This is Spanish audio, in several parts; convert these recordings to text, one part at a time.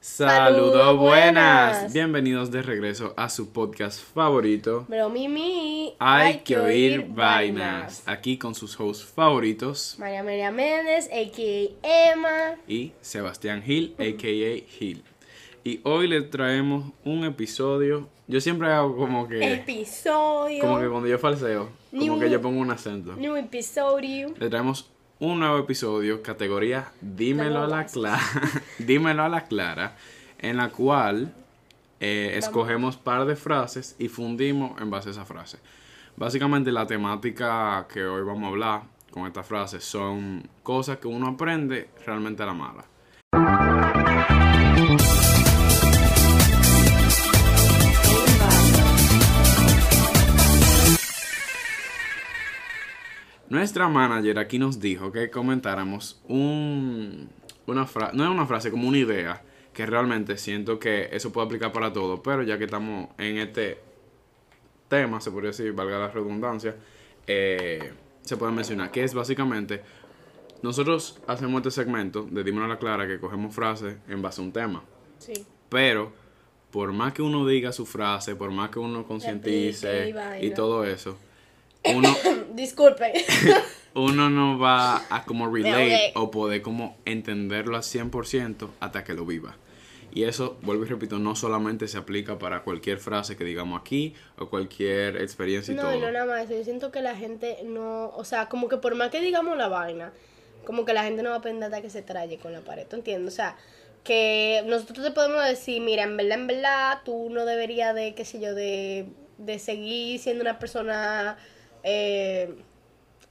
Saludos buenas. buenas. Bienvenidos de regreso a su podcast favorito. Pero Mimi, Hay que oír vainas. Aquí con sus hosts favoritos María María Méndez, a.k.a. Emma. y Sebastián Gil, a.k.a. Gil. Y hoy les traemos un episodio. Yo siempre hago como que. Episodio. Como que cuando yo falseo, como que yo pongo un acento. New episodio. Le traemos un nuevo episodio, categoría Dímelo a la clara. Dímelo a la clara, en la cual eh, escogemos par de frases y fundimos en base a esa frase. Básicamente la temática que hoy vamos a hablar con esta frase son cosas que uno aprende realmente a la mala. Nuestra manager aquí nos dijo que comentáramos un, una frase, no es una frase, como una idea, que realmente siento que eso puede aplicar para todo, pero ya que estamos en este tema, se podría decir, valga la redundancia, eh, se puede mencionar, que es básicamente, nosotros hacemos este segmento de Dímelo a la Clara, que cogemos frases en base a un tema, Sí. pero por más que uno diga su frase, por más que uno concientice y todo eso, uno Disculpe. uno no va a como relate o poder como entenderlo al 100% hasta que lo viva. Y eso, vuelvo y repito, no solamente se aplica para cualquier frase que digamos aquí o cualquier experiencia y no, todo. y no nada más. Yo siento que la gente no. O sea, como que por más que digamos la vaina, como que la gente no va a aprender hasta que se traye con la pared. ¿Tú entiendes? O sea, que nosotros te podemos decir, mira, en verdad, en verdad, tú no deberías de, qué sé yo, de, de seguir siendo una persona eh,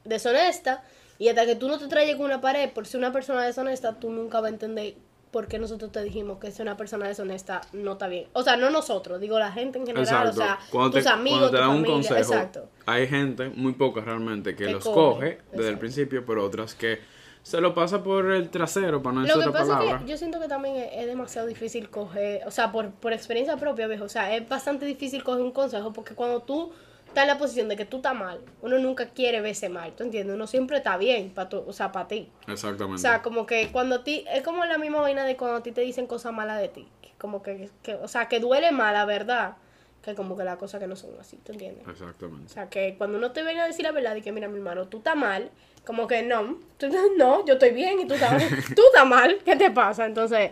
deshonesta. Y hasta que tú no te trayes con una pared por ser una persona deshonesta, tú nunca vas a entender por qué nosotros te dijimos que ser una persona deshonesta no está bien. O sea, no nosotros, digo la gente en general, Exacto. o sea, cuando tus te, amigos, cuando te tu dan un consejo, exacto. hay gente, muy poca realmente, que, Que los coge, coge desde el principio, pero otras que se lo pasa por el trasero, para no decir Lo que otra pasa palabra. es que yo siento que también es, es demasiado difícil coger, o sea, por, por experiencia propia, viejo, o sea, es bastante difícil coger un consejo porque cuando tú estás en la posición de que tú estás mal, uno nunca quiere verse mal, ¿tú entiendes? Uno siempre está bien, para o sea, para ti. Exactamente. O sea, como que cuando a ti, es como la misma vaina de cuando a ti te dicen cosas malas de ti, que como que, que, o sea, que duele más la verdad, que como que las cosas que no son así, ¿tú entiendes? O Exactamente. sea, que cuando uno te venga a decir la verdad y que, mira, mi hermano, tú estás mal, como que no, tú- no, yo estoy bien y tú estás, tú estás mal, ¿qué te pasa? Entonces,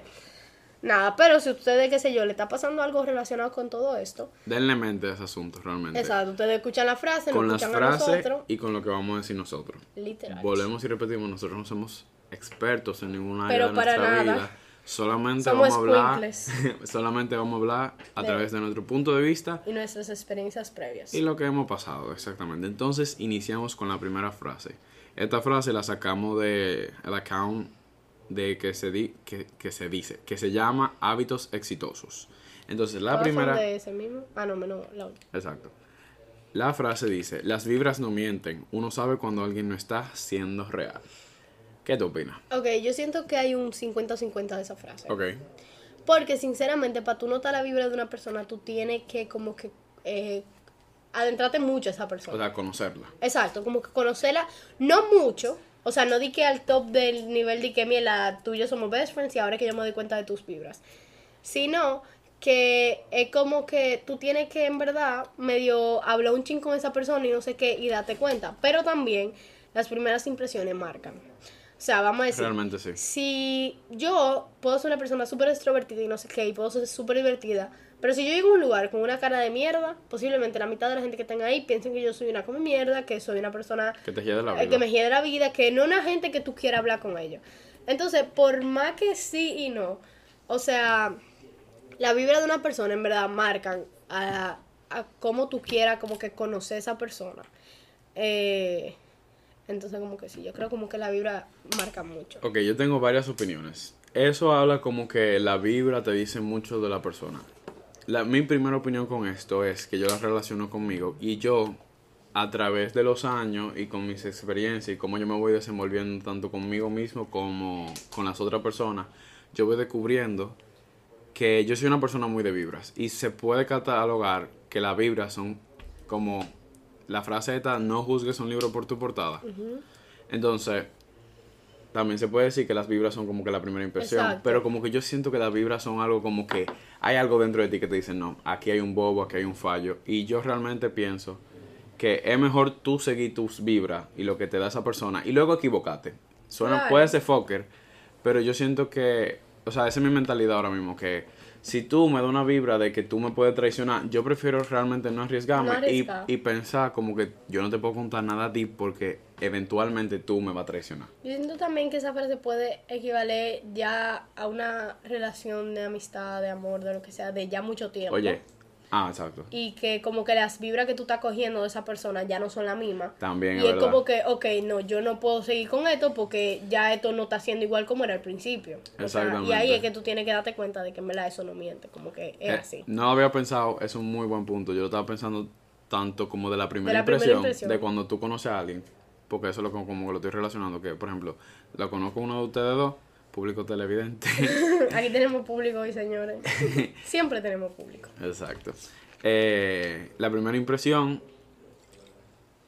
nada, pero si ustedes, qué sé yo, le está pasando algo relacionado con todo esto, Denle mente a ese asunto realmente. exacto, ustedes escuchan la frase, Con las frases y con lo que vamos a decir nosotros. literal. Volvemos y repetimos, nosotros no somos expertos en ninguna área Pero de para nuestra nada. vida. Solamente Somos vamos a hablar, solamente vamos a hablar a De- través de nuestro punto de vista Y nuestras experiencias previas. y lo que hemos pasado, exactamente. Entonces, iniciamos con la primera frase. Esta frase la sacamos de el account de que se di, que, que se dice, que se llama hábitos exitosos. Entonces, la ¿Todas son primera de ese mismo? Ah, no, menos la otra. Exacto. La frase dice, las vibras no mienten, uno sabe cuando alguien no está siendo real. ¿Qué te opinas? Ok, yo siento que hay un 50-50 de esa frase. Ok. Porque sinceramente, para tú notar la vibra de una persona, tú tienes que como que eh, adentrarte mucho a esa persona. O sea, conocerla. Exacto, como que conocerla, no mucho, o sea, no di que al top del nivel de que mira, tú y yo somos best friends y ahora que yo me doy cuenta de tus vibras, sino que es como que tú tienes que en verdad medio hablar un ching con esa persona y no sé qué y date cuenta, pero también las primeras impresiones marcan. O sea, vamos a decir, Realmente sí. si yo puedo ser una persona súper extrovertida y no sé qué, y puedo ser súper divertida, pero si yo llego a un lugar con una cara de mierda, posiblemente la mitad de la gente que tenga ahí piensen que yo soy una come mierda, que soy una persona Que te la eh, vida. que me hiede la vida, que no una gente que tú quieras hablar con ellos. Entonces, por más que sí y no, o sea, la vibra de una persona en verdad marcan a, a cómo tú quieras como que conocer a esa persona. Eh, entonces, como que sí, yo creo como que la vibra marca mucho. Ok, yo tengo varias opiniones. Eso habla como que la vibra te dice mucho de la persona. La, mi primera opinión con esto es que yo la relaciono conmigo y yo, a través de los años y con mis experiencias y cómo yo me voy desenvolviendo tanto conmigo mismo como con las otras personas, yo voy descubriendo que yo soy una persona muy de vibras y se puede catalogar que las vibras son como la frase esta, no juzgues un libro por tu portada. Entonces, también se puede decir que las vibras son como que la primera impresión, Exacto. pero como que yo siento que las vibras son algo como que hay algo dentro de ti que te dicen, no, aquí hay un bobo, aquí hay un fallo, y yo realmente pienso que es mejor tú seguir tus vibras y lo que te da esa persona y luego equivocarte. Suena, Claro. puede ser fucker, pero yo siento que, o sea, esa es mi mentalidad ahora mismo, que si tú me das una vibra de que tú me puedes traicionar, yo prefiero realmente no arriesgarme No y, y pensar como que yo no te puedo contar nada a ti porque eventualmente tú me vas a traicionar. Yo siento también que esa frase puede equivaler ya a una relación de amistad, de amor, de lo que sea, de ya mucho tiempo. Oye, ah, exacto. Y que como que las vibras que tú estás cogiendo de esa persona ya no son las mismas. También Y es verdad. como que, ok, no, yo no puedo seguir con esto porque ya esto no está siendo igual como era al principio. O sea, y Exactamente. ahí es que tú tienes que darte cuenta de que en verdad eso no miente, como que es Eh, así. No lo había pensado, es un muy buen punto. Yo lo estaba pensando tanto como de la primera, la primera impresión, impresión. de cuando tú conoces a alguien, porque eso es lo que como que lo estoy relacionando, que por ejemplo, lo conozco uno de ustedes dos, público televidente. Aquí tenemos público hoy, señores. Siempre tenemos público. Exacto. Eh, la primera impresión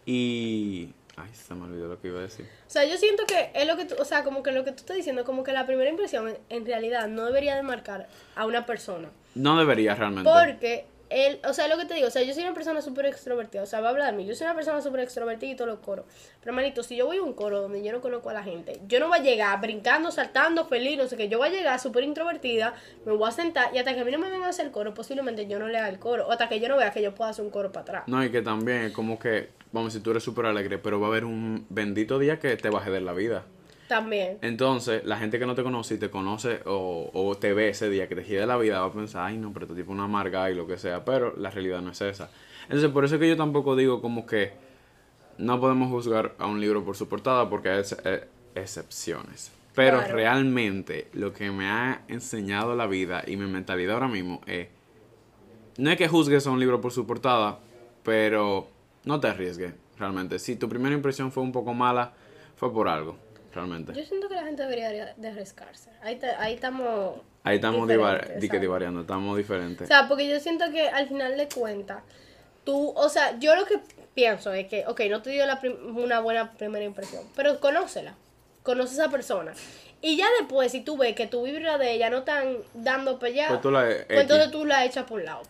y... Ay, se me olvidó lo que iba a decir. O sea, yo siento que es lo que tú, o sea, como que lo que tú estás diciendo, como que la primera impresión en, en realidad no debería de marcar a una persona. No debería realmente. Porque él, o sea, lo que te digo, o sea, yo soy una persona súper extrovertida, o sea, va a hablar de mí, yo soy una persona súper extrovertida y todos los coros. Pero, manito, si yo voy a un coro donde yo no conozco a la gente, yo no voy a llegar brincando, saltando, feliz, no sé qué, yo voy a llegar súper introvertida, me voy a sentar y hasta que a mí no me vengan a hacer el coro, posiblemente yo no le haga el coro, o hasta que yo no vea que yo pueda hacer un coro para atrás. No, y que también como que, vamos, si tú eres súper alegre, pero va a haber un bendito día que te baje de la vida. También. Entonces, la gente que no te conoce y te conoce o, o te ve ese día que te gira la vida va a pensar, ay, no, pero este tipo es una amarga y lo que sea, pero la realidad no es esa. Entonces, por eso es que yo tampoco digo como que no podemos juzgar a un libro por su portada porque hay ex- excepciones. Pero Claro. realmente lo que me ha enseñado la vida y mi mentalidad ahora mismo es, no es que juzgues a un libro por su portada, pero no te arriesgues, realmente. Si tu primera impresión fue un poco mala, fue por algo, realmente. Yo siento que la gente debería de- arriesgarse. Ahí, estamos... Ahí estamos divariando, estamos O diferentes. sea, porque yo siento que al final de cuentas, tú, o sea, yo lo que pienso es que, ok, no te dio la una buena primera impresión, pero conócela, conoce a esa persona. Y ya después, si tú ves que tu vibra de ella no están dando pelea, Pues la pues entonces tú la echas por un lado.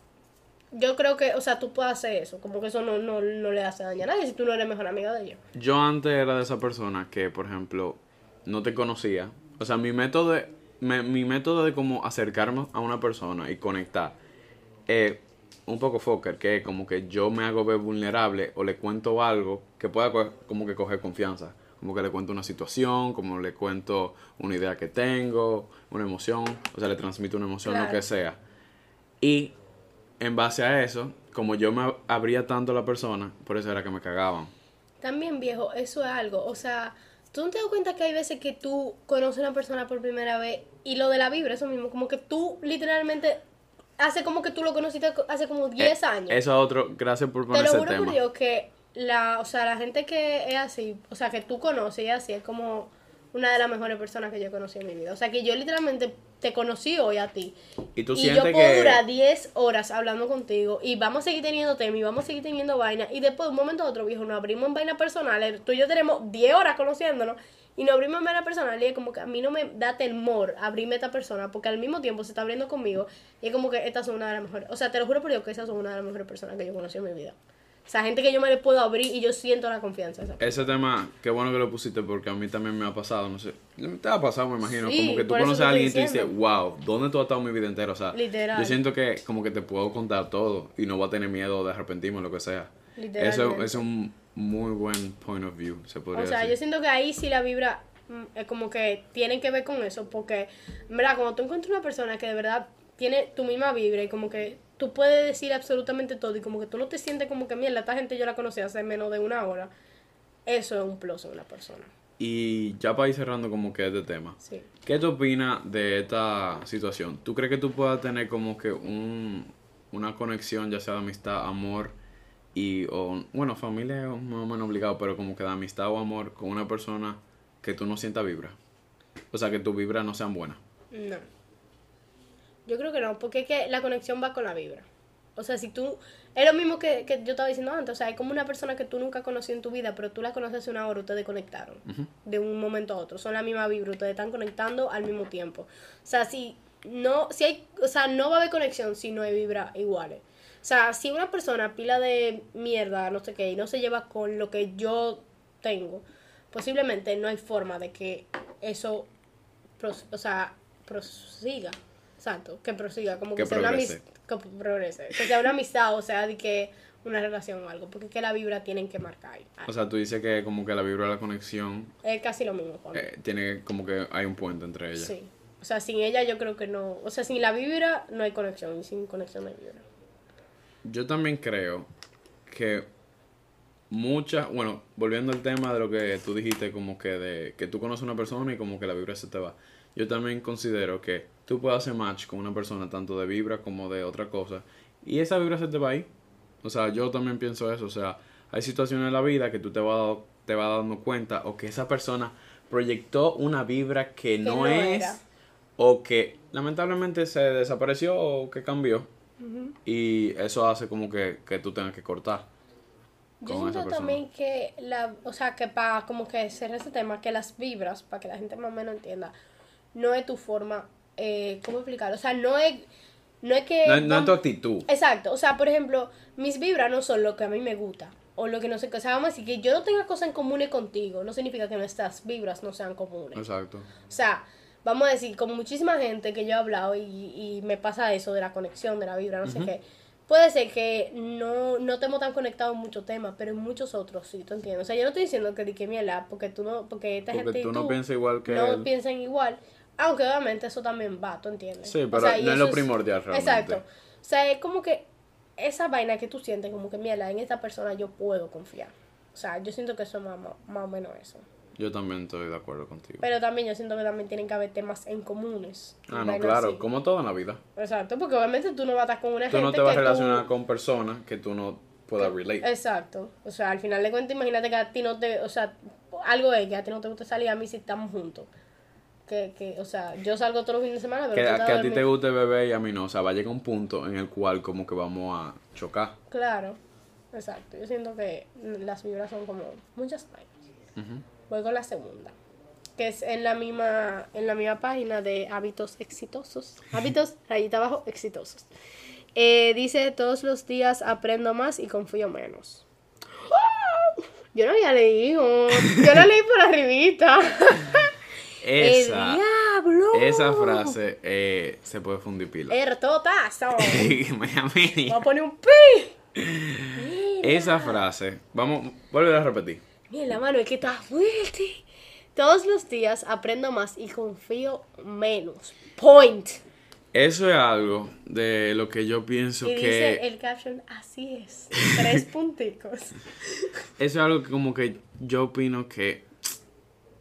Yo creo que, o sea, tú puedes hacer eso, como que eso no, no, no le hace daño a nadie si tú no eres mejor amiga de ella. Yo antes era de esa persona que, por ejemplo, no te conocía. O sea, mi método de, me- mi método de como acercarme a una persona y conectar es un poco fucker, que es como que yo me hago ver vulnerable o le cuento algo que pueda co- como que coger confianza. Como que le cuento una situación, como le cuento una idea que tengo, una emoción, o sea, le transmito una emoción, lo que sea. Y en base a eso, como yo me abría tanto a la persona, por eso era que me cagaban. También, viejo, eso es algo. O sea, tú no te das cuenta que hay veces que tú conoces a una persona por primera vez y lo de la vibra, eso mismo, como que tú literalmente hace como que tú lo conociste hace como 10 Eh, años. Eso es otro, gracias por Te poner lo ese juro por Dios que la, o sea, la gente que es así, o sea, que tú conoces y así, es como una de las mejores personas que yo conocí en mi vida. O sea, que yo literalmente te conocí hoy a ti. Y tú y yo puedo que- durar 10 horas hablando contigo y vamos a seguir teniendo tema y vamos a seguir teniendo vaina. Y después, de un momento a otro, viejo, nos abrimos en vainas personales. Tú y yo tenemos 10 horas conociéndonos y nos abrimos en vainas personales. Y es como que a mí no me da temor abrirme a esta persona porque al mismo tiempo se está abriendo conmigo. Y es como que estas son una de las mejores. O sea, te lo juro por Dios que esas son una de las mejores personas que yo conocí en mi vida. O sea, gente que yo me le puedo abrir y yo siento la confianza. Ese tema, qué bueno que lo pusiste porque a mí también me ha pasado, no sé. Te ha pasado, me imagino. Sí, como que tú eso conoces te a alguien y tú dices, wow, ¿dónde tú has estado mi vida entera? O sea, Literal. yo siento que como que te puedo contar todo y no voy a tener miedo de arrepentirme o lo que sea. Eso Literalmente. es un muy buen point of view, se podría O sea, yo siento que ahí sí la vibra mm, es como que tiene que ver con eso, porque, en verdad, cuando tú encuentras una persona que de verdad tiene tu misma vibra y como que tú puedes decir absolutamente todo y como que tú no te sientes como que, mierda, esta gente yo la conocí hace menos de una hora, eso es un plus en una persona. Y ya para ir cerrando como que este tema. Sí. ¿Qué te opinas de esta situación? ¿Tú crees que tú puedas tener como que un, una conexión, ya sea de amistad, amor y, o, bueno, familia es más o menos obligado, pero como que de amistad o amor con una persona que tú no sientas vibra? O sea, que tu vibra no sean buenas. No. Yo creo que no, porque es que la conexión va con la vibra. O sea, si tú... Es lo mismo que, que yo estaba diciendo antes. O sea, es como una persona que tú nunca conocí en tu vida, pero tú la conoces hace una hora, ustedes conectaron. De un momento a otro. Son la misma vibra, ustedes están conectando al mismo tiempo. O sea, si no, si hay, o sea, no va a haber conexión si no hay vibra iguales. O sea, si una persona pila de mierda, no sé qué, y no se lleva con lo que yo tengo, posiblemente no hay forma de que eso, o sea, prosiga. Exacto, que prosiga, como que, Que sea una progrese. amistad, que progrese, que sea una amistad, o sea, de que una relación o algo, porque es que la vibra tienen que marcar. ahí. O sea, tú dices que como que la vibra de la conexión es casi lo mismo eh, tiene como que hay un puente entre ellas. Sí. O sea, sin ella yo creo que no. O sea, sin la vibra no hay conexión. Y sin conexión no hay vibra. Yo también creo que muchas, bueno, volviendo al tema de lo que tú dijiste, como que de que tú conoces a una persona y como que la vibra se te va. Yo también considero que tú puedes hacer match con una persona tanto de vibra como de otra cosa y esa vibra se te va ahí. O sea, yo también pienso eso, o sea, hay situaciones en la vida que tú te vas te vas dando cuenta o que esa persona proyectó una vibra que, no, no es era. o que lamentablemente se desapareció o que cambió. Y eso hace como que, que tú tengas que cortar. Yo siento también que la, o sea, que para como que cerrar ese tema, que las vibras, para que la gente más o menos entienda, no es tu forma, eh, ¿cómo explicarlo? O sea, no es, no es que... No, es- no tu actitud. Exacto, o sea, por ejemplo, mis vibras no son lo que a mí me gusta, o lo que no sé, qué. o sea, vamos a decir que yo no tenga cosas en comunes contigo, no significa que nuestras vibras no sean comunes. Exacto. O sea, vamos a decir, con muchísima gente que yo he hablado y, y me pasa eso de la conexión, de la vibra, no sé qué. Puede ser que no, no estemos tan conectados en muchos temas, pero en muchos otros sí, ¿tú entiendes? O sea, yo no estoy diciendo que di que mierda, porque tú no, porque esta Porque gente tú no piensas igual que no él. piensan igual. Aunque obviamente eso también va, ¿tú entiendes? Sí, O pero sea, no es lo primordial realmente. Exacto. O sea, es como que esa vaina que tú sientes, como que mierda, en esta persona yo puedo confiar. O sea, yo siento que eso es más, o menos eso. Yo también estoy de acuerdo contigo. Pero también yo siento que también tienen que haber temas en comunes. ah, no, claro, así. como todo en la vida. Exacto, porque obviamente tú no vas a estar con una Tú gente no te vas a relacionar tú... con personas que tú no puedas relate. Exacto. O sea, al final de cuentas, imagínate que a ti no te... O sea, algo es que a ti no te gusta salir a mí si estamos juntos. Que, que, o sea, yo salgo todos los fines de semana, pero Que, a- que a ti te guste beber y a mí no. O sea, va a llegar un punto en el cual como que vamos a chocar. Claro. Exacto. Yo siento que las vibras son como muchas vainas. Ujú. Voy con la segunda. Que es en la misma, en la misma página de hábitos exitosos. Hábitos, rayita abajo, exitosos. Eh, dice, todos los días aprendo más y confío menos. Yo no había leído. Yo la leí por arribita. Esa, ¡El diablo! esa frase eh, se puede fundir pila. El totazo. Miami. Voy a poner un pi. Esa frase, vamos, vuelve a repetir. Mira la mano, es que está fuerte. Todos los días aprendo más y confío menos. Point. Eso es algo de lo que yo pienso Y que... dice el caption, así es. Tres punticos. Eso es algo que como que yo opino que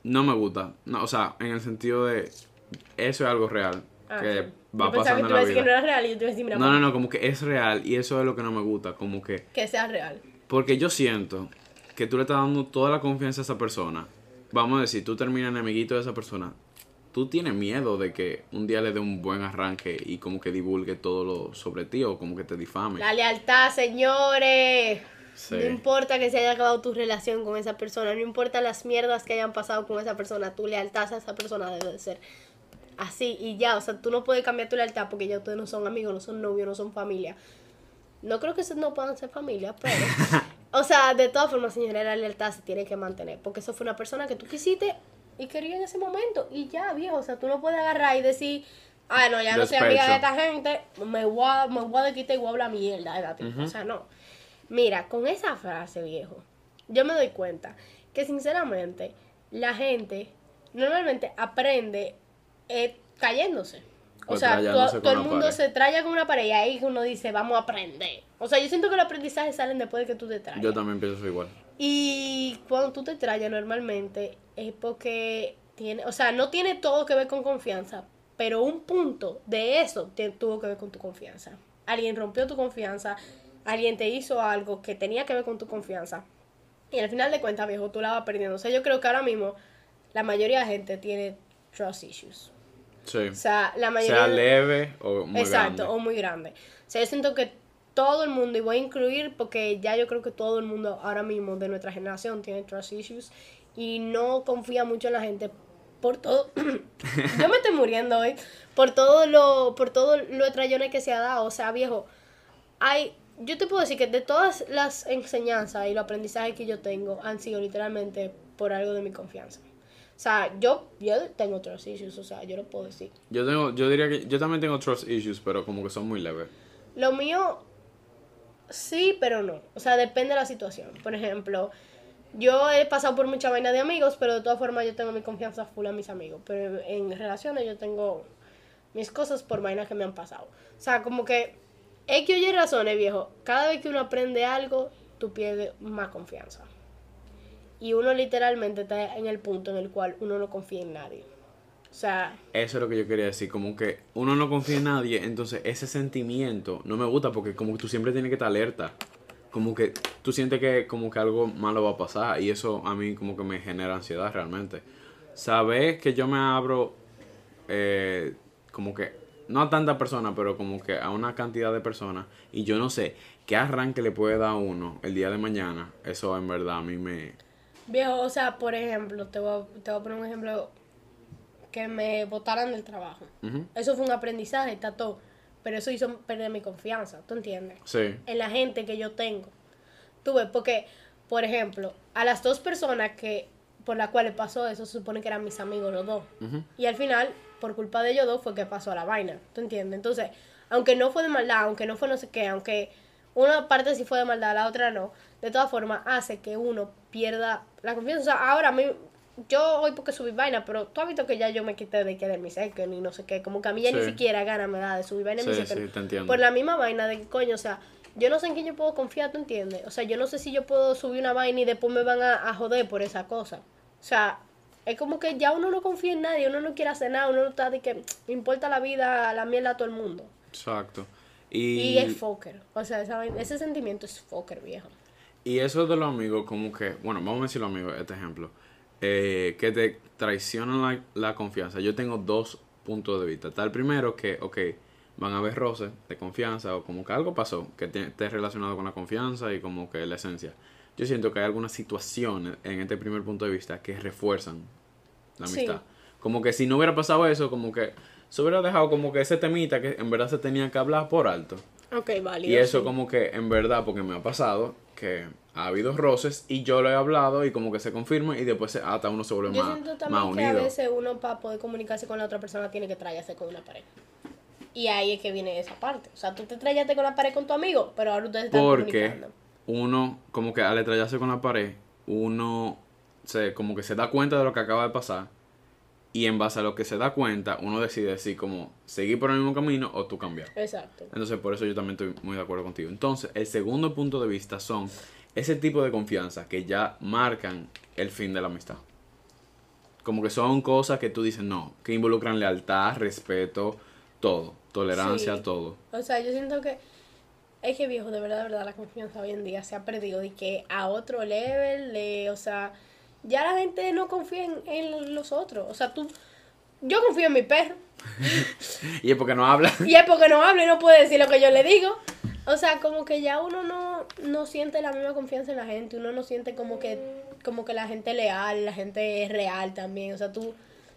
no me gusta. No, o sea, en el sentido de... Eso es algo real. Ah, que sí. va Yo pensaba que pasando tú en la ibas a decir que no vida. era real y yo te iba a decir, mira, No, no, no, como que es real y eso es lo que no me gusta. Como que... que sea real. Porque yo siento que tú le estás dando toda la confianza a esa persona. Vamos a decir, tú terminas enemiguito de esa persona. Tú tienes miedo de que un día le dé un buen arranque y como que divulgue todo lo sobre ti o como que te difame. La lealtad, señores. Sí. No importa que se haya acabado tu relación con esa persona, no importa las mierdas que hayan pasado con esa persona, tu lealtad a esa persona debe de ser así y ya. O sea, tú no puedes cambiar tu lealtad porque ya ustedes no son amigos, no son novios, no son familia. No creo que no puedan ser familia, pero. o sea, de todas formas, señora, la lealtad se tiene que mantener. Porque eso fue una persona que tú quisiste y querías en ese momento. Y ya, viejo. O sea, tú no puedes agarrar y decir, ah, no, ya no soy amiga de esta gente, me voy a, me voy a quitar y voy a hablar mierda de la tipa. O sea, no. Mira, con esa frase, viejo, yo me doy cuenta que sinceramente la gente normalmente aprende eh, cayéndose. O O sea, todo el mundo pared. se traya con una pared y ahí uno dice, vamos a aprender. O sea, yo siento que los aprendizajes salen después de que tú te trayas. Yo también pienso igual. Y cuando tú te trayas normalmente es porque tiene, o sea, no tiene todo que ver con confianza, pero un punto de eso te- tuvo que ver con tu confianza. Alguien rompió tu confianza, alguien te hizo algo que tenía que ver con tu confianza. Y al final de cuentas, viejo, tú la vas perdiendo. O sea, yo creo que ahora mismo la mayoría de gente tiene trust issues. Sí. O sea, la mayoría Sea leve o muy Exacto, grande. o muy grande. O sea, yo siento que todo el mundo, y voy a incluir porque ya yo creo que todo el mundo ahora mismo de nuestra generación tiene trust issues y no confía mucho en la gente por todo. yo me estoy muriendo hoy por todo lo por todo lo extrañones que se ha dado, o sea, viejo, hay yo te puedo decir que de todas las enseñanzas y los aprendizajes que yo tengo han sido literalmente por algo de mi confianza. O sea, yo, yo tengo trust issues, o sea, yo lo puedo decir. Yo tengo, yo diría que yo también tengo trust issues, pero como que son muy leves. Lo mío, sí, pero no. O sea, depende de la situación. Por ejemplo, yo he pasado por mucha vaina de amigos, pero de todas formas yo tengo mi confianza full a mis amigos. Pero en relaciones yo tengo mis cosas por vainas que me han pasado. O sea, como que es que oye razones, viejo. Cada vez que uno aprende algo, tú pierdes más confianza. Y uno literalmente está en el punto en el cual uno no confía en nadie. O sea, Eso es lo que yo quería decir, como que uno no confía en nadie, entonces ese sentimiento no me gusta porque como que tú siempre tienes que estar alerta. Como que tú sientes que como que algo malo va a pasar y eso a mí como que me genera ansiedad realmente. Sabes que yo me abro eh, como que no a tanta persona, pero como que a una cantidad de personas y yo no sé qué arranque le puede dar a uno el día de mañana. Eso en verdad a mí me... viejo, o sea, por ejemplo, te voy a, te voy a poner un ejemplo que me botaran del trabajo. Eso fue un aprendizaje, está todo. Pero eso hizo perder mi confianza, ¿tú entiendes? Sí. En la gente que yo tengo. Tú ves, porque, por ejemplo, a las dos personas que por las cuales pasó eso, se supone que eran mis amigos los dos. Y al final, por culpa de ellos dos, fue que pasó la vaina. ¿Tú entiendes? Entonces, aunque no fue de maldad, aunque no fue no sé qué, aunque una parte sí fue de maldad, la otra no, de todas formas hace que uno pierda la confianza. O sea, ahora a mí, yo hoy porque subí vaina, pero tú has visto que ya yo me quité de que de mi second y no sé qué, como que a mí ya ni Sí. siquiera gana me da de subir vaina en mi Sí, sí, te entiendo. Por la misma vaina de que, coño, o sea, yo no sé en quién yo puedo confiar, ¿tú entiendes? O sea, yo no sé si yo puedo subir una vaina y después me van a, a joder por esa cosa. O sea, es como que ya uno no confía en nadie, uno no quiere hacer nada, uno no está de que me importa la vida, la mierda a todo el mundo. Exacto. Y, Y, es fucker. O sea, ese sentimiento es fucker, viejo. y eso de los amigos, como que, bueno, vamos a decir los amigos, este ejemplo, eh, que te traicionan la, la confianza. Yo tengo dos puntos de vista. Está el primero que, ok, van a haber roces de confianza o como que algo pasó que te- esté relacionado con la confianza y como que la esencia. Yo siento que hay algunas situaciones en este primer punto de vista que refuerzan la Sí. amistad. Como que si no hubiera pasado eso, como que se hubiera dejado como que ese temita que en verdad se tenía que hablar por alto. Ok, válido. Y eso sí. como que en verdad, porque me ha pasado, que ha habido roces y yo lo he hablado y como que se confirma y después se- hasta uno se vuelve Yo más, siento más también que a veces uno para poder comunicarse con la otra persona tiene que traerse con una pared. Y ahí es que viene esa parte. O sea, tú te trayaste con la pared con tu amigo, pero ahora ustedes están Porque comunicando. uno, como que al estrellarse con la pared, uno se, como que se da cuenta de lo que acaba de pasar y en base a lo que se da cuenta, uno decide si como seguir por el mismo camino o tú cambiar. Exacto. Entonces, por eso yo también estoy muy de acuerdo contigo. Entonces, el segundo punto de vista son ese tipo de confianza que ya marcan el fin de la amistad. Como que son cosas que tú dices, no, que involucran lealtad, respeto, todo, tolerancia, Sí. todo. O sea, yo siento que es que viejo, de verdad, de verdad, la confianza hoy en día se ha perdido y que a otro level, de, o sea, ya la gente no confía en, en los otros. O sea, tú, yo confío en mi perro Y es porque no habla. y es porque no habla y no puede decir lo que yo le digo. O sea, como que ya uno no, no siente la misma confianza en la gente, uno no siente como que, como que la gente es leal, la gente es real también. O sea, tú,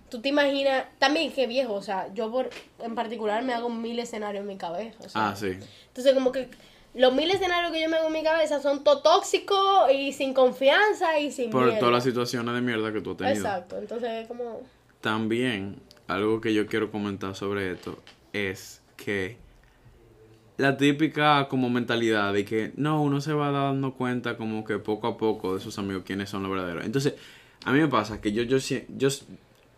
tú te imaginas, también que viejo, o sea, yo por, en particular me hago mil escenarios en mi cabeza. O sea, Ah, sí. entonces, como que los mil escenarios que yo me hago en mi cabeza son todo tóxicos y sin confianza y sin Por miedo. todas las situaciones de mierda que tú has tenido. Exacto, entonces como... También, algo que yo quiero comentar sobre esto es que la típica como mentalidad de que no, uno se va dando cuenta como que poco a poco de sus amigos quiénes son los verdaderos. Entonces, a mí me pasa que yo, yo, si- yo,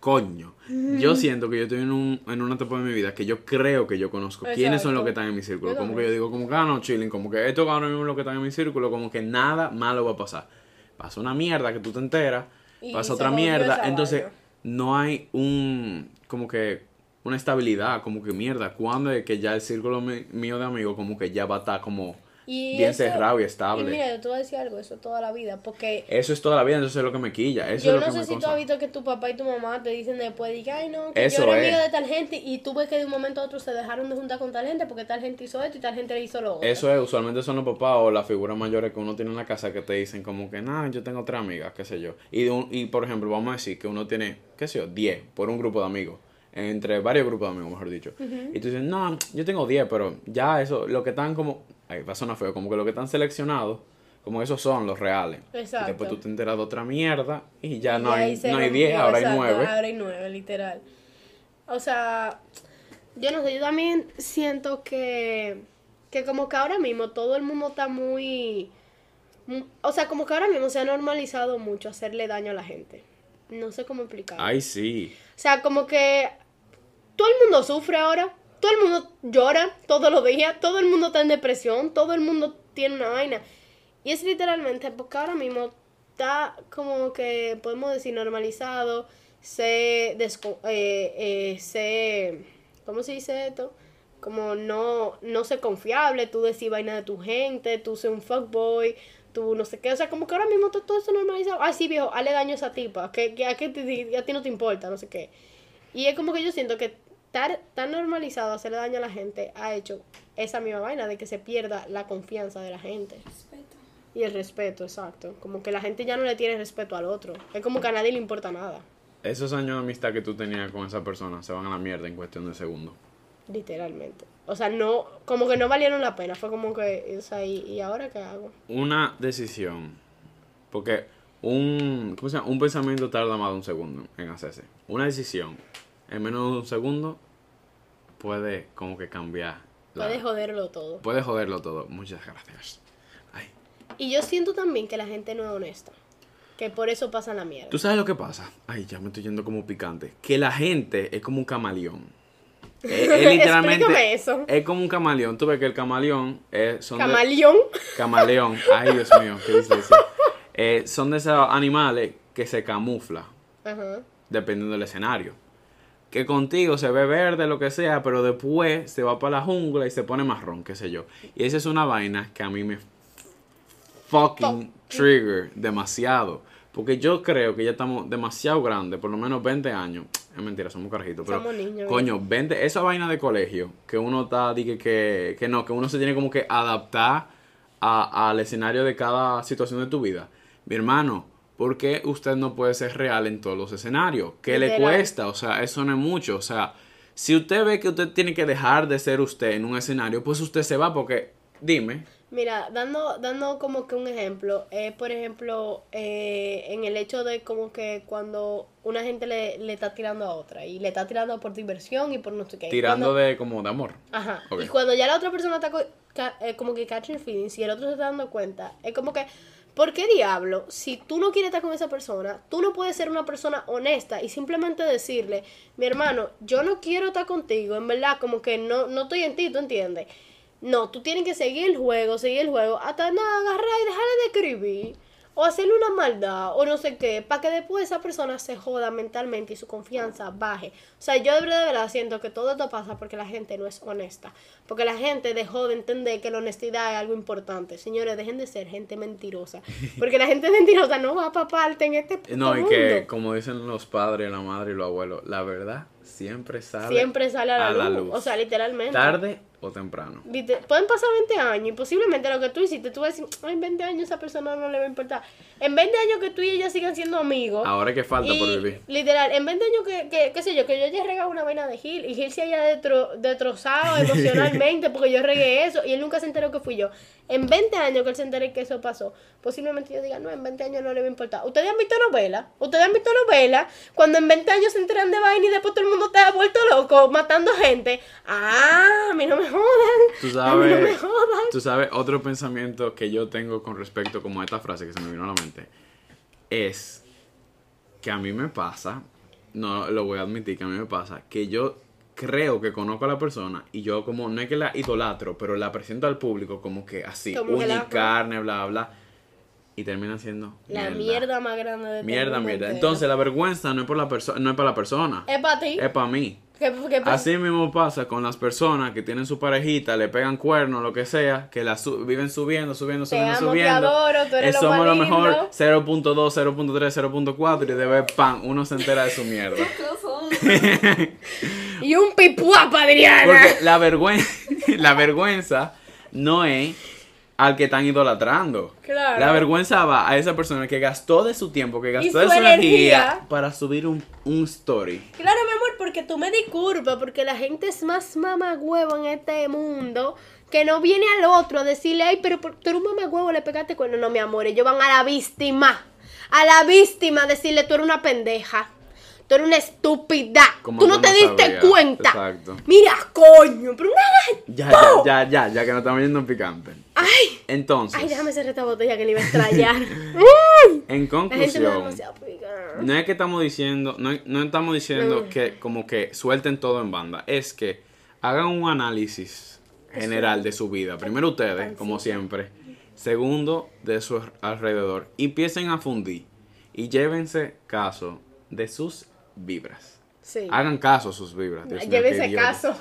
coño, yo siento que yo estoy en, un, en una etapa de mi vida que yo creo que yo conozco. Quiénes son los que están en mi círculo. Como que yo digo, como que, ah, no, chilling, como que estos ahora mismo los que están en mi círculo, como que nada malo va a pasar. Pasa una mierda que tú te enteras, Y pasa otra mierda, entonces no hay un, como que, una estabilidad, como que mierda, cuando es que ya el círculo mío de amigos como que ya va a estar como Y bien eso- cerrado y Y estable. mira, yo te voy a decir algo, eso toda la vida, porque Eso es toda la vida, entonces es lo que me quilla. Eso yo es lo no que sé me si tú has visto que tu papá y tu mamá te dicen después, diga, ay no, que Eso yo era es. amiga de tal gente y tú ves que de un momento a otro se dejaron de juntar con tal gente porque tal gente hizo esto y tal gente le hizo lo otro. Eso es, usualmente son los papás o las figuras mayores que uno tiene en la casa que te dicen como que, nada, yo tengo tres amigas, qué sé yo. Y, de un- y por ejemplo, vamos a decir que uno tiene, qué sé yo, 10 por un grupo de amigos. Entre varios grupos de amigos, mejor dicho. Y tú dices, no, yo tengo 10, pero ya eso, lo que están como, ay, va a sonar feo, como que lo que están seleccionados, como esos son los reales. Exacto. Y después tú te enteras de otra mierda y ya no hay, no hay rompió, 10, ahora hay exacto, 9. Ahora hay nueve, literal. O sea, yo no sé, yo también siento que, que como que ahora mismo todo el mundo está muy... mu- O sea, como que ahora mismo se ha normalizado mucho hacerle daño a la gente. No sé cómo explicarlo. Ay, sí. O sea, como que todo el mundo sufre ahora, todo el mundo llora todos los días, todo el mundo está en depresión, todo el mundo tiene una vaina. Y es literalmente porque ahora mismo está como que podemos decir normalizado, se, desco- eh, eh, se ¿cómo se dice esto? Como no, no ser confiable, tú decir vaina de tu gente, tú ser un fuckboy, tú no sé qué, o sea, como que ahora mismo está todo eso normalizado. Ay, sí, viejo, hazle daño a esa tipa, que, que a, qué te- a ti no te importa, no sé qué. Y es como que yo siento que estar tan normalizado hacerle daño a la gente ha hecho esa misma vaina de que se pierda la confianza de la gente. Y el respeto, exacto. Como que la gente ya no le tiene respeto al otro. Es como que a nadie le importa nada, Esos años de amistad que tú tenías con esa persona se van a la mierda en cuestión de segundos. literalmente. O sea, no, como que no valieron la pena. Fue como que, o sea, ¿y, y ahora qué hago? una decisión, porque un, ¿cómo se llama? un pensamiento tarda más de un segundo en hacerse. Una decisión en menos de un segundo puede como que cambiar. la- Puede joderlo todo. puede joderlo todo. Muchas gracias. Ay. Y yo siento también que la gente no es honesta. Que por eso pasa la mierda. ¿Tú sabes lo que pasa? Ay, ya me estoy yendo como picante. Que la gente es como un camaleón. Es, es literalmente. Explícame eso. Es como un camaleón. Tú ves que el camaleón es, son de- Camaleón. Camaleón. Ay, Dios mío, qué dislexia. Eh, son de esos animales que se camufla Ajá. dependiendo del escenario. Que contigo se ve verde, lo que sea, pero después se va para la jungla y se pone marrón, qué sé yo. Y esa es una vaina que a mí me fucking trigger demasiado. Porque yo creo que ya estamos demasiado grandes, por lo menos 20 años. Es mentira, somos carajitos. Pero, Somos niños, coño, 20, esa vaina de colegio, que uno está, dije que, que no, que uno se tiene como que adaptar a- al escenario de cada situación de tu vida. Mi hermano, ¿por qué usted no puede ser real en todos los escenarios? ¿Qué le cuesta? O sea, eso no es mucho. O sea, si usted ve que usted tiene que dejar de ser usted en un escenario, pues usted se va porque, dime, Mira, dando, dando como que un ejemplo, eh, por ejemplo, eh, en el hecho de como que cuando una gente le, le está tirando a otra y le está tirando por diversión y por no sé qué. tirando cuando- de como de amor. Ajá. Y cuando ya la otra persona está co- ca- eh, como que catching feelings y el otro se está dando cuenta, es como que, ¿por qué diablo? Si tú no quieres estar con esa persona, tú no puedes ser una persona honesta y simplemente decirle, mi hermano, yo no quiero estar contigo, en verdad, como que no, no estoy en ti, ¿tú entiendes? No, tú tienes que seguir el juego, seguir el juego, hasta nada, agarrar y dejar de escribir. O hacerle una maldad, o no sé qué, para que después esa persona se joda mentalmente y su confianza baje. O sea, yo de verdad, siento que todo esto pasa porque la gente no es honesta. Porque la gente dejó de entender que la honestidad es algo importante. Señores, dejen de ser gente mentirosa. Porque la gente mentirosa no va para parte en este puto No, y mundo. que como dicen los padres, la madre y los abuelos, la verdad siempre sale Siempre sale a la, luz. O sea, literalmente. Tarde o temprano. Pueden pasar 20 años y posiblemente lo que tú hiciste, tú vas a decir, "Ay, en 20 años esa persona no le va a importar. En 20 años que tú y ella sigan siendo amigos. Ahora que falta por vivir. Literal, en 20 años que, que, qué sé yo, que yo haya regado una vaina de Gil y Gil se haya detro- destrozado emocionalmente porque yo regué eso y él nunca se enteró que fui yo. En 20 años que él se entere que eso pasó, posiblemente yo diga, no, en 20 años no le va a importar. ¿Ustedes han visto novelas? ¿Ustedes han visto novelas? Cuando en 20 años se enteran de vaina y después todo el mundo está vuelto loco, matando gente. Ah, a mí no me jodan. Tú A mí no me sabes, jodan. tú sabes, otro pensamiento que yo tengo con respecto como a esta frase que se me vino a la mente es que a mí me pasa, no lo voy a admitir que a mí me pasa, que yo creo que conozco a la persona y yo como, no es que la idolatro, pero la presento al público como que así, Como que uña y la- carne, bla, bla, y termina siendo La mierda más grande de Mierda, mierda. entero. Entonces la vergüenza no es por la persona, no es para la persona, Es para ti. es para mí. ¿Qué, qué pasa? Así mismo pasa con las personas que tienen su parejita, le pegan cuernos, lo que sea, que la su- viven subiendo, subiendo, Te subiendo, amo, te subiendo. adoro, tú eres Eh, lo somos lo mejor lindo. 0.2, 0.3, 0.4 y de ver pan, uno se entera de su mierda. Y un pipuapa, Adriana. Porque la vergüenza, la vergüenza no es al que están idolatrando. Claro. La vergüenza va a esa persona que gastó de su tiempo, que gastó su de su energía, energía. para subir un, un story. Claro, porque tú me disculpas, porque la gente es más mamagüevo en este mundo que no viene al otro a decirle, ay, pero tú eres un mamagüevo, le pegaste cuerno. No, mi amor, ellos van a la víctima. A la víctima a decirle, tú eres una pendeja. Tú eres una estúpida. Como Tú no te no diste cuenta. Exacto. Mira, coño, pero una Ya, ya, ya, ya, ya que nos estamos yendo en picante. Ay, Entonces, ay, déjame cerrar esta botella que le iba a estrellar. En conclusión, no es que estamos diciendo, no, no estamos diciendo Mm. que como que suelten todo en banda, es que hagan un análisis general de su vida. Primero ustedes, como siempre. Segundo, de su alrededor. Y empiecen a fundir. Y llévense caso de sus vibras. Sí. Hagan caso a sus vibras. Dios Llévese caso.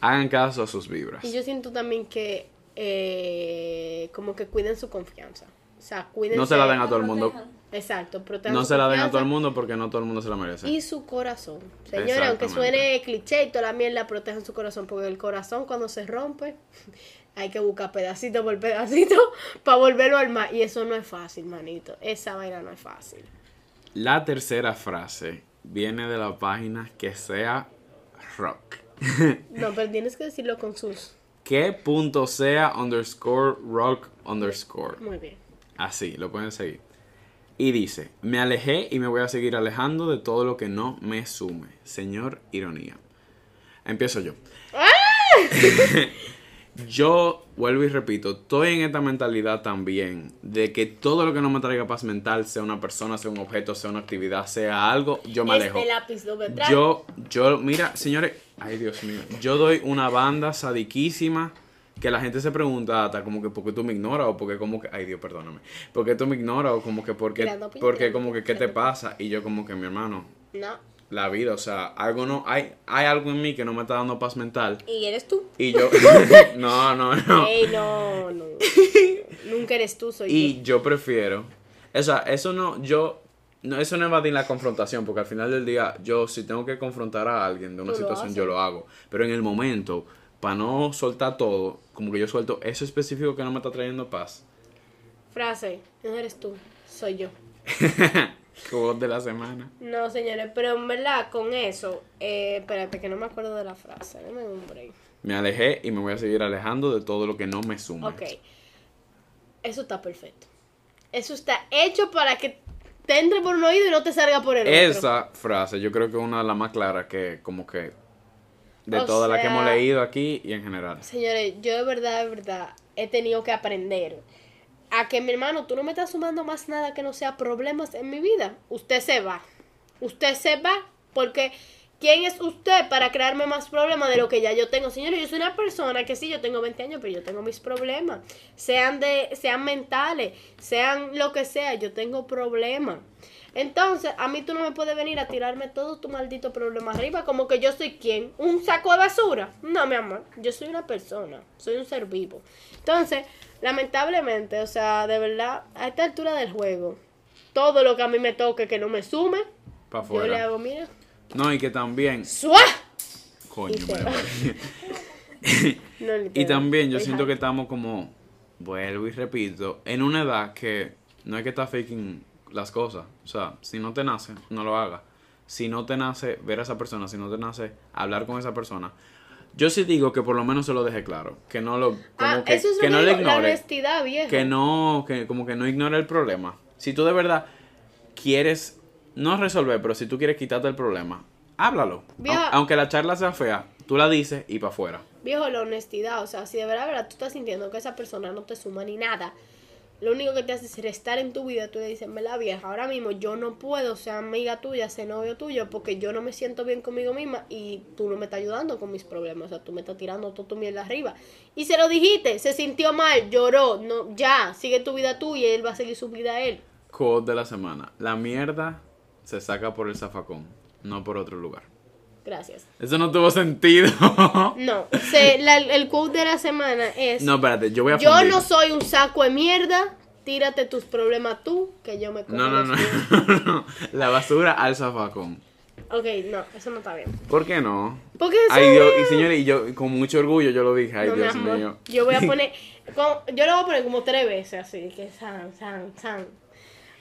Hagan caso a sus vibras. Y yo siento también que eh, como que cuiden su confianza. O sea, cuiden No se la den a todo el mundo. Exacto, protejan No se la den a todo el mundo porque no todo el mundo se la merece. Y su corazón. Señores, aunque suene cliché y toda la mierda, protejan su corazón. Porque el corazón cuando se rompe, hay que buscar pedacito por pedacito para volverlo al mar. Y eso no es fácil, manito. Esa vaina no es fácil. La tercera frase viene de la página que sea rock. No, pero tienes que decirlo con sus. que punto sea underscore rock underscore. Muy bien. Así, lo pueden seguir. Y dice, me alejé y me voy a seguir alejando de todo lo que no me sume. Señor Ironía. Empiezo yo. yo, vuelvo y repito, estoy en esta mentalidad también de que todo lo que no me traiga paz mental, sea una persona, sea un objeto, sea una actividad, sea algo, yo me alejo. Este lápiz doble track. Yo, yo, mira, señores, ay Dios mío, yo doy una banda sadiquísima que la gente se pregunta hasta como que ¿por qué tú me ignoras? o porque como que, ay Dios, perdóname, ¿por qué tú me ignoras? o como que porque, porque como que ¿qué te pasa? Y yo como que mi hermano, No. La vida, o sea, algo no, hay, hay algo en mí que no me está dando paz mental Y eres tú. y yo, no, no, no. Ey, no, no. Nunca eres tú, soy Y yo prefiero, o sea, eso no, yo, no, eso no es evadir la confrontación, porque al final del día, yo si tengo que confrontar a alguien de una situación, yo lo hago. Pero en el momento, para no soltar todo, como que yo suelto eso específico que no me está trayendo paz. yo. Frase, no eres tú, soy yo. Voz de la semana. No, señores, pero en verdad, con eso, eh, espérate, que no me acuerdo de la frase. Dame un break. Me alejé y me voy a seguir alejando de todo lo que no me suma. Ok. Eso está perfecto. Eso está hecho para que te entre por un oído y no te salga por el otro. Esa frase yo creo que es una de las más claras que como que de O todas las que hemos sea- leído aquí y en general. Señores, yo de verdad, de verdad, he tenido que aprender a que mi hermano, tú no me estás sumando más nada que no sea problemas en mi vida. Usted se va. Usted se va porque ¿quién es usted para crearme más problemas de lo que ya yo tengo? Señores, yo soy una persona que sí, yo tengo 20 años, pero yo tengo mis problemas. Sean de sean mentales, sean lo que sea, yo tengo problemas. Entonces, a mí tú no me puedes venir a tirarme todo tu maldito problema arriba, como que yo soy quién, un saco de basura. No, mi amor, yo soy una persona, soy un ser vivo. Entonces, lamentablemente, o sea, de verdad, a esta altura del juego, todo lo que a mí me toque que no me sume, yo le hago, mira, No, y que también, ¡suá! coño, Y. No, también yo siento que estamos como, vuelvo y repito, en una edad que no hay que estar faking las cosas. O sea, si no te nace, no lo hagas. Si no te nace ver a esa persona, si no te nace hablar con esa persona. Yo sí digo que por lo menos se lo deje claro. Que no lo, como Ah, que, eso es que lo no le la ignore. Que no, que como que no ignore el problema. Si tú de verdad quieres, no resolver, pero si tú quieres quitarte el problema, háblalo. Aunque la charla sea fea, tú la dices y para afuera. Viejo, la honestidad, o sea, si de verdad, de verdad tú estás sintiendo que esa persona no te suma ni nada, lo único que te hace es estar en tu vida, tú le dices, la vieja, ahora mismo yo no puedo ser amiga tuya, ser novio tuyo, porque yo no me siento bien conmigo misma y tú no me estás ayudando con mis problemas, o sea, tú me estás tirando todo tu mierda arriba. Y se lo dijiste, se sintió mal, lloró, no, ya, sigue tu vida tú y él va a seguir su vida él. Quote de la semana. La mierda se saca por el zafacón, no por otro lugar. Gracias. Eso no tuvo sentido. No, se- la- el quote de la semana es... no, espérate, yo voy a yo fundir. no soy un saco de mierda, tírate tus problemas tú, que yo me cojo No, no, no, míos". no. La basura al zafacón. Ok, no, eso no está bien. ¿Por qué no? Porque eso Ay, Dios, y señores, y yo con mucho orgullo yo lo dije. Ay, No, Dios mío. Yo voy a poner. como- yo lo voy a poner como tres veces así. Que san, san, san.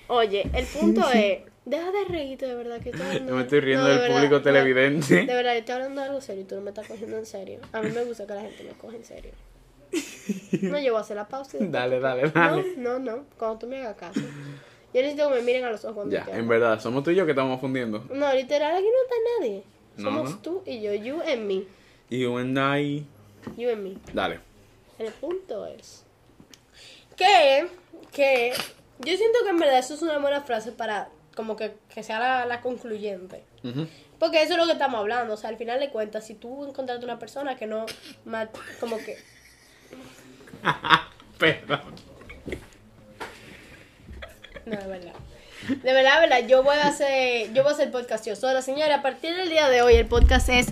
Oye, el punto es. Deja de reírte, de verdad. Que estoy hablando- Yo me estoy riendo No, de del verdad, público televidente. De verdad, yo estoy hablando de algo serio y tú no me estás cogiendo en serio. A mí me gusta que la gente me coja en serio. No, yo voy a hacer la pausa. y Dale, dale, dale. No, no, no. Cuando tú me hagas caso. Yo necesito que me miren a los ojos cuando Ya, en verdad, somos tú y yo que estamos fundiendo. No, literal, aquí no está nadie. No, Somos no. tú y yo. You and me. You and I. You and me. Dale. El punto es que, que yo siento que en verdad eso es una buena frase para como que, que sea la, la concluyente. Porque eso es lo que estamos hablando. O sea, al final de cuentas, si tú encontraste una persona que no, como que, Perdón. no, de verdad. De verdad, de verdad, yo voy a hacer, yo voy a hacer podcast yo sola, señora. A partir del día de hoy, el podcast es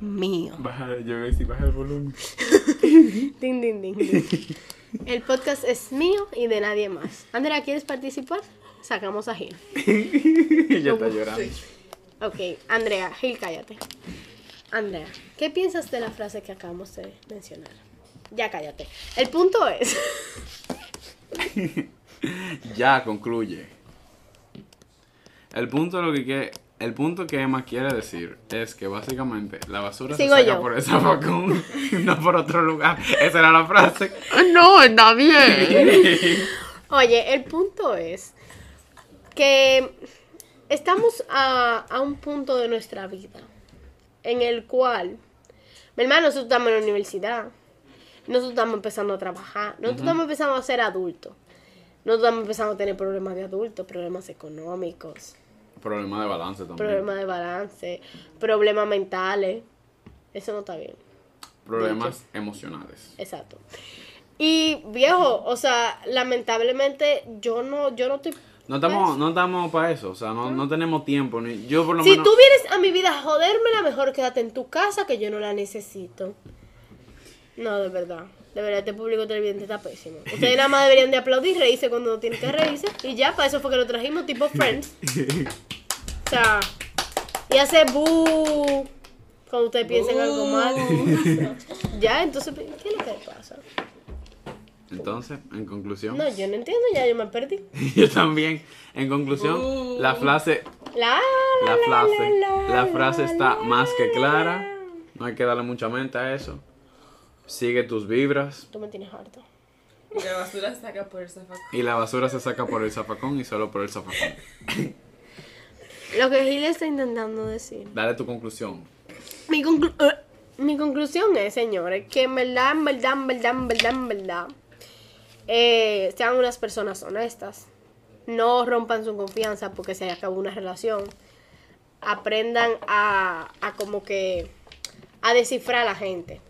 mío. Baja, yo voy a decir, baja el volumen. Ding, ding, ding, ding. El podcast es mío y de nadie más. Andrea, ¿quieres participar? Sacamos a Gil. ya está llorando. Ok, Andrea, Gil, cállate. Andrea, ¿qué piensas de la frase que acabamos de mencionar? Ya cállate. El punto es. Ya, concluye. El punto lo que quiere, el punto que Emma quiere decir es que básicamente la basura Sigo se saca yo. por el zafacón, no por otro lugar. Esa era la frase. No, está bien. Oye, el punto es que estamos a, a un punto de nuestra vida en el cual, mi hermano, nosotros estamos en la universidad, nosotros estamos empezando a trabajar, nosotros estamos empezando a ser adultos, nosotros estamos empezando a tener problemas de adultos, problemas económicos, Problema de balance también. problemas de balance, problemas mentales. Eso no está bien. Problemas emocionales. Exacto. Y viejo, o sea, lamentablemente yo no, yo no estoy. No estamos, no estamos para eso, o sea, no, no tenemos tiempo. Ni, yo por lo Si menos. tú vienes a mi vida a jodérmela, mejor quédate en tu casa que yo no la necesito. No, de verdad. De verdad, este público televidente está pésimo. Ustedes nada más deberían de aplaudir, reírse cuando no tienen que reírse. Y ya, para eso fue que lo trajimos, tipo Friends. O sea, y hace bu cuando ustedes piensen algo mal. Ya, entonces, ¿qué es lo que pasa? Entonces, en conclusión, No, yo no entiendo, ya yo me perdí. yo también. En conclusión, la frase, La, la la, frase, la, la frase está más que clara. No hay que darle mucha mente a eso. Sigue tus vibras Tú me tienes harto. Y la basura se saca por el zafacón. y la basura se saca por el zafacón y solo por el zafacón. Lo que Gil está intentando decir. Dale tu conclusión. Mi, conclu- eh, mi conclusión es, señores, que en verdad, en verdad, en verdad, en verdad, en verdad, eh, sean unas personas honestas. No rompan su confianza porque se acabó una relación. Aprendan a, a como que a descifrar a la gente.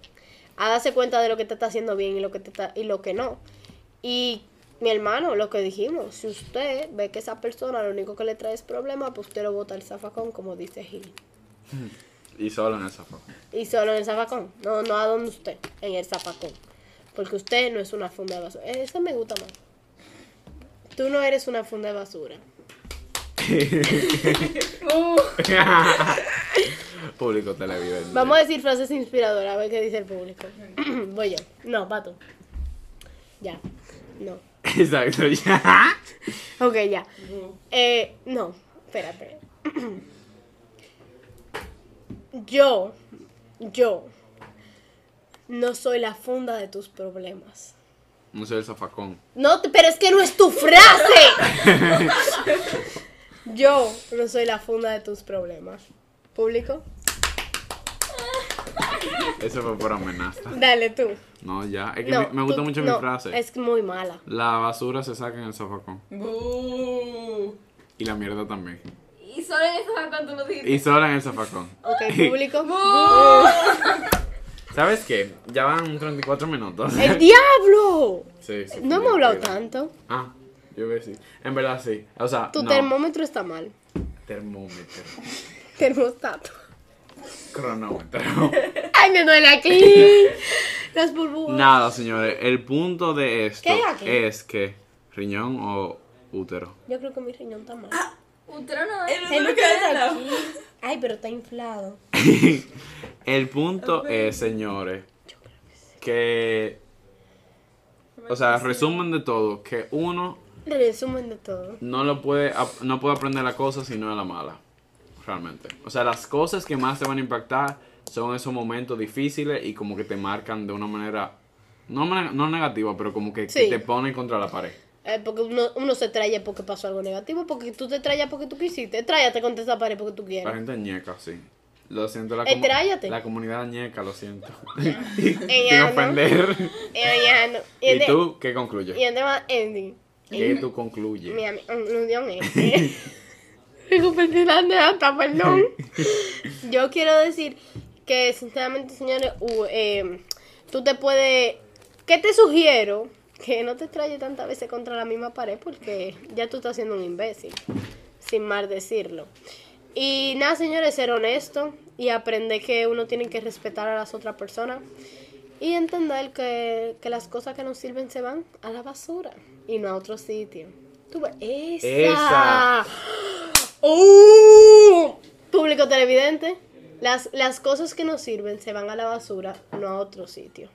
A darse cuenta de lo que te está haciendo bien y lo que te está, y lo que no. Y mi hermano, lo que dijimos, si usted ve que esa persona lo único que le trae es problema, pues usted lo bota al zafacón, como dice Gil. Y solo en el zafacón. Y solo en el zafacón. No, no a donde usted, en el zafacón. Porque usted no es una funda de basura. Ese me gusta más. Tú no eres una funda de basura. Público televidente. Vamos a decir frases inspiradoras, a ver qué dice el público. Voy yo. No, pato. Ya. No. Exacto, ya. Ok, ya. Eh, no, espérate. Yo, yo, no soy la funda de tus problemas. No soy el zafacón. No, pero es que no es tu frase. Yo no soy la funda de tus problemas. ¿Público? Eso fue por amenaza. Dale tú. No, ya. Es que No, me, me gusta tú- mucho no, mi frase. Es muy mala. La basura se saca en el zafacón. Bú. Y la mierda también. Y solo en ese zafacón tú lo dijiste. Y solo en el zafacón. Ok, público. ¿Sabes qué? Ya van 34 minutos. ¡El diablo! Sí, sí, No sí, hemos hablado sí. tanto. Ah, yo voy a decir. En verdad sí. O sea, Tu no. termómetro está mal. Termómetro. Termostato. Cronómetro. ¡Ay, me duele aquí! Las burbujas. Nada, señores. El punto de esto ¿Qué hay aquí? es que riñón o útero. Yo creo que mi riñón está mal. Útero no es. El útero está aquí. Ay, pero está inflado. El punto es, señores, que. O sea, resumen de todo, que uno Resumen de todo. no lo puede no puede aprender la cosa si no es la mala. Realmente. O sea, las cosas que más te van a impactar son esos momentos difíciles y como que te marcan de una manera. No, no negativa, pero como que, que te ponen contra la pared. Eh, porque uno, uno se trae porque pasó algo negativo, porque tú te traes porque tú quisiste. Tráyate contra esa pared porque tú La quieres. gente ñeca, sí. Lo siento, la, Eh, comu- tráyate. la comunidad ñeca, lo siento. Ella Sin ofender. Eh. Y ¿Y ende- tú qué Y concluyes? además, Andy. ¿Qué tú concluyes? Mi amigo, unión este. Digo, perdón, hasta perdón. Yo quiero decir que, sinceramente, señores, u- eh, tú te puedes. ¿Qué te sugiero? Que no te estrelles tantas veces contra la misma pared porque ya tú estás siendo un imbécil. Sin mal decirlo. Y nada, señores, ser honesto y aprender que uno tiene que respetar a las otras personas. Y entender que, que las cosas que nos sirven se van a la basura y no a otro sitio. Tú ves, esa. Esa. ¡Oh! Público televidente, las, las cosas que nos sirven se van a la basura, no a otro sitio.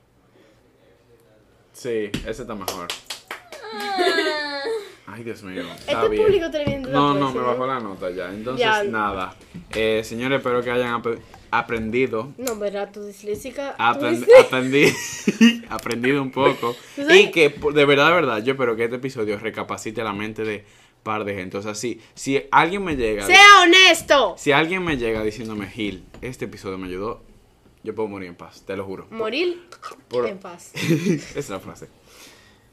Sí, ese está mejor. Ay, Dios mío. Está Este bien. público No, no, me bajó la nota ya. Entonces, Ya. nada. Eh, señores, espero que hayan ap- aprendido. No, ¿verdad? Tu disléxica. Aprend- aprendí, aprendido un poco. Y que, de verdad, de verdad, yo espero que este episodio recapacite la mente de par de gente. O sea, si, si alguien me llega. ¡Sea honesto! Si alguien me llega diciéndome, Gil, este episodio me ayudó, yo puedo morir en paz, te lo juro. Morir Por- en paz. Esa es la frase.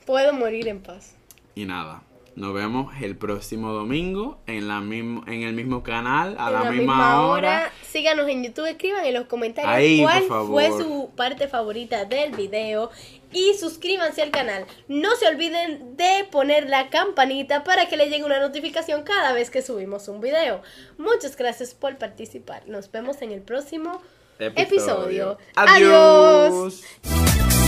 Puedo morir en paz. Y nada, nos vemos el próximo domingo en, la mismo, en el mismo canal, a En la, misma, hora. Síganos en YouTube, escriban en los comentarios Ahí, cuál fue su parte favorita del video y suscríbanse al canal. No se olviden de poner la campanita para que le llegue una notificación cada vez que subimos un video. Muchas gracias por participar. Nos vemos en el próximo episodio. Adiós. Adiós.